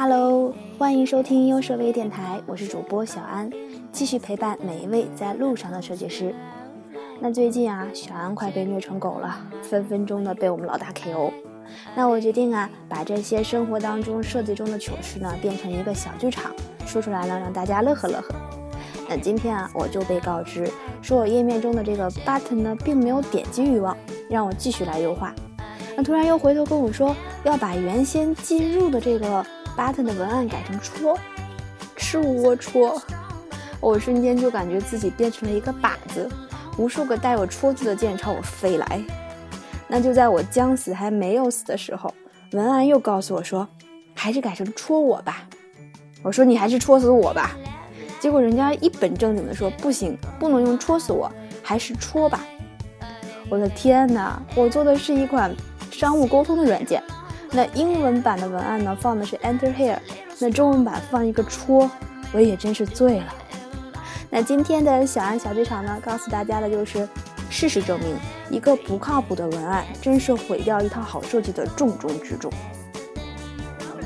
Hello，欢迎收听优设微电台，我是主播小安，继续陪伴每一位在路上的设计师。那最近啊，小安快被虐成狗了，分分钟的被我们老大 KO。那我决定啊，把这些生活当中设计中的糗事呢，变成一个小剧场，说出来呢，让大家乐呵乐呵。那今天啊，我就被告知，说我页面中的这个 button 呢，并没有点击欲望，让我继续来优化。那突然又回头跟我说，要把原先进入的这个 button 的文案改成戳，吃窝戳，我瞬间就感觉自己变成了一个靶子，无数个带有戳字的箭朝我飞来。那就在我将死还没有死的时候，文案又告诉我说，还是改成戳我吧。我说你还是戳死我吧。结果人家一本正经的说不行，不能用戳死我，还是戳吧。我的天哪！我做的是一款商务沟通的软件，那英文版的文案呢放的是 Enter here，那中文版放一个戳，我也真是醉了。那今天的小安小剧场呢，告诉大家的就是，事实证明，一个不靠谱的文案，真是毁掉一套好设计的重中之重。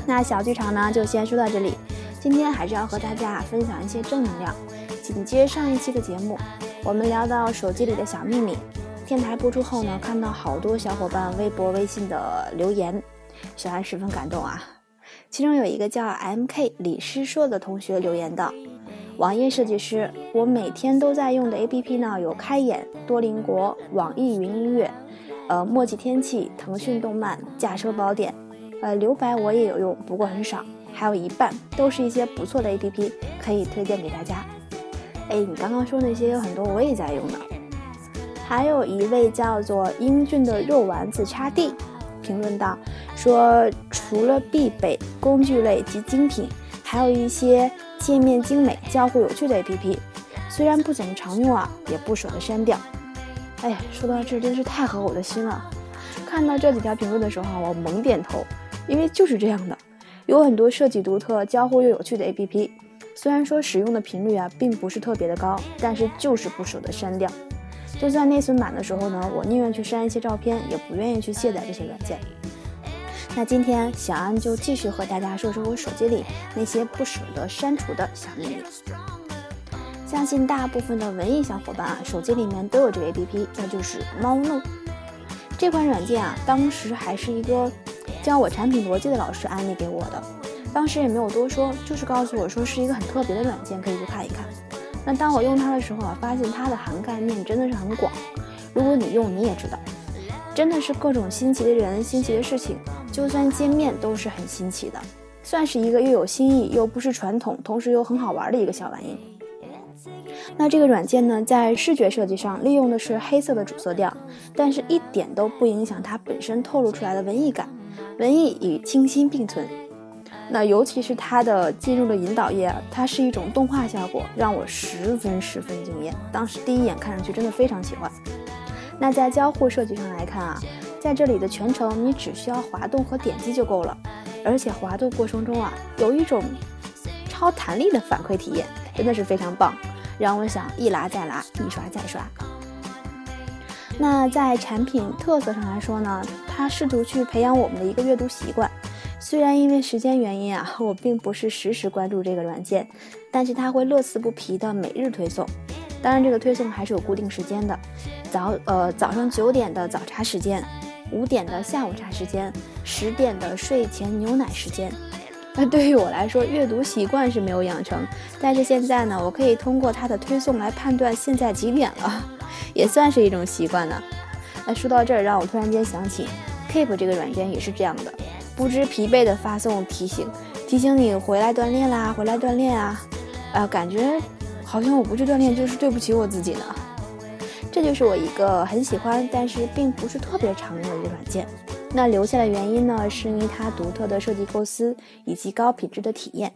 那小剧场呢，就先说到这里。今天还是要和大家分享一些正能量。紧接上一期的节目，我们聊到手机里的小秘密。电台播出后呢，看到好多小伙伴微博、微信的留言，小安十分感动啊。其中有一个叫 M.K. 李师硕的同学留言道：“网页设计师，我每天都在用的 A.P.P 呢有开眼、多邻国、网易云音乐、呃墨迹天气、腾讯动漫、驾车宝典，呃留白我也有用，不过很少。”还有一半都是一些不错的 A P P，可以推荐给大家。哎，你刚刚说那些有很多我也在用呢。还有一位叫做英俊的肉丸子叉 D 评论道说，除了必备工具类及精品，还有一些界面精美、交互有趣的 A P P，虽然不怎么常用啊，也不舍得删掉。哎，说到这真是太合我的心了。看到这几条评论的时候，我猛点头，因为就是这样的。有很多设计独特、交互又有趣的 APP，虽然说使用的频率啊并不是特别的高，但是就是不舍得删掉。就算内存满的时候呢，我宁愿去删一些照片，也不愿意去卸载这些软件。那今天小安就继续和大家说说我手机里那些不舍得删除的小秘密。相信大部分的文艺小伙伴啊，手机里面都有这个 APP，那就是猫弄。这款软件啊，当时还是一个。教我产品逻辑的老师安利给我的，当时也没有多说，就是告诉我说是一个很特别的软件，可以去看一看。那当我用它的时候啊，发现它的涵盖面真的是很广。如果你用，你也知道，真的是各种新奇的人、新奇的事情，就算界面都是很新奇的，算是一个又有新意又不是传统，同时又很好玩的一个小玩意。那这个软件呢，在视觉设计上利用的是黑色的主色调，但是一点都不影响它本身透露出来的文艺感。文艺与清新并存，那尤其是它的进入的引导页，它是一种动画效果，让我十分十分惊艳。当时第一眼看上去真的非常喜欢。那在交互设计上来看啊，在这里的全程你只需要滑动和点击就够了，而且滑动过程中啊，有一种超弹力的反馈体验，真的是非常棒，让我想一拉再拉，一刷再刷。那在产品特色上来说呢，它试图去培养我们的一个阅读习惯。虽然因为时间原因啊，我并不是实时关注这个软件，但是它会乐此不疲的每日推送。当然，这个推送还是有固定时间的，早呃早上九点的早茶时间，五点的下午茶时间，十点的睡前牛奶时间。那对于我来说，阅读习惯是没有养成，但是现在呢，我可以通过它的推送来判断现在几点了。也算是一种习惯呢。那说到这儿，让我突然间想起，Keep 这个软件也是这样的，不知疲惫的发送提醒，提醒你回来锻炼啦，回来锻炼啊，啊，感觉好像我不去锻炼就是对不起我自己呢。这就是我一个很喜欢，但是并不是特别常用的一个软件。那留下的原因呢，是因为它独特的设计构思以及高品质的体验。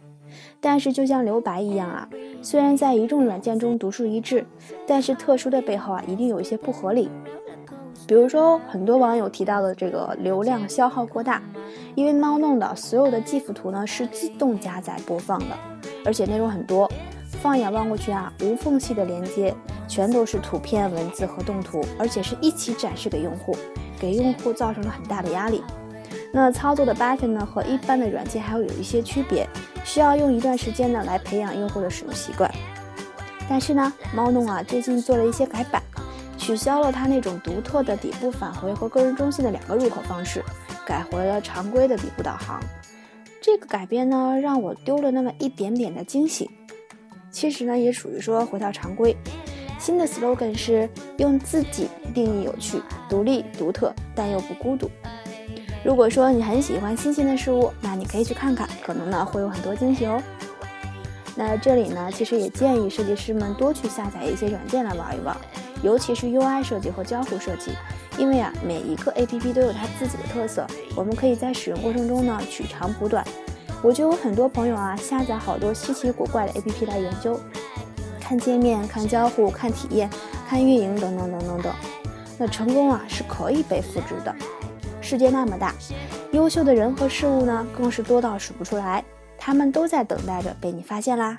但是就像留白一样啊，虽然在一众软件中独树一帜，但是特殊的背后啊，一定有一些不合理。比如说，很多网友提到的这个流量消耗过大，因为猫弄的所有的 GIF 图呢是自动加载播放的，而且内容很多，放眼望过去啊，无缝隙的连接，全都是图片、文字和动图，而且是一起展示给用户，给用户造成了很大的压力。那操作的 button 呢和一般的软件还会有一些区别，需要用一段时间呢来培养用户的使用习惯。但是呢，猫弄啊最近做了一些改版，取消了它那种独特的底部返回和个人中心的两个入口方式，改回了常规的底部导航。这个改变呢，让我丢了那么一点点的惊喜。其实呢，也属于说回到常规。新的 slogan 是用自己定义有趣、独立、独特，但又不孤独。如果说你很喜欢新鲜的事物，那你可以去看看，可能呢会有很多惊喜哦。那这里呢，其实也建议设计师们多去下载一些软件来玩一玩，尤其是 UI 设计和交互设计，因为啊，每一个 APP 都有它自己的特色，我们可以在使用过程中呢取长补短。我就有很多朋友啊，下载好多稀奇古怪的 APP 来研究，看界面、看交互、看体验、看运营等等等等等。那成功啊是可以被复制的。世界那么大，优秀的人和事物呢更是多到数不出来，他们都在等待着被你发现啦。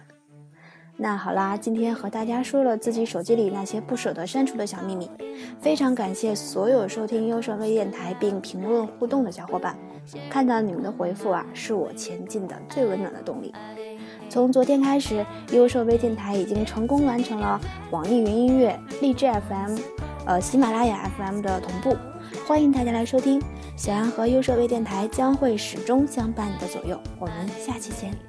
那好啦，今天和大家说了自己手机里那些不舍得删除的小秘密，非常感谢所有收听优胜微电台并评论互动的小伙伴，看到你们的回复啊，是我前进的最温暖的动力。从昨天开始，优设微电台已经成功完成了网易云音乐、荔枝 FM、呃喜马拉雅 FM 的同步，欢迎大家来收听。小安和优设微电台将会始终相伴你的左右，我们下期见。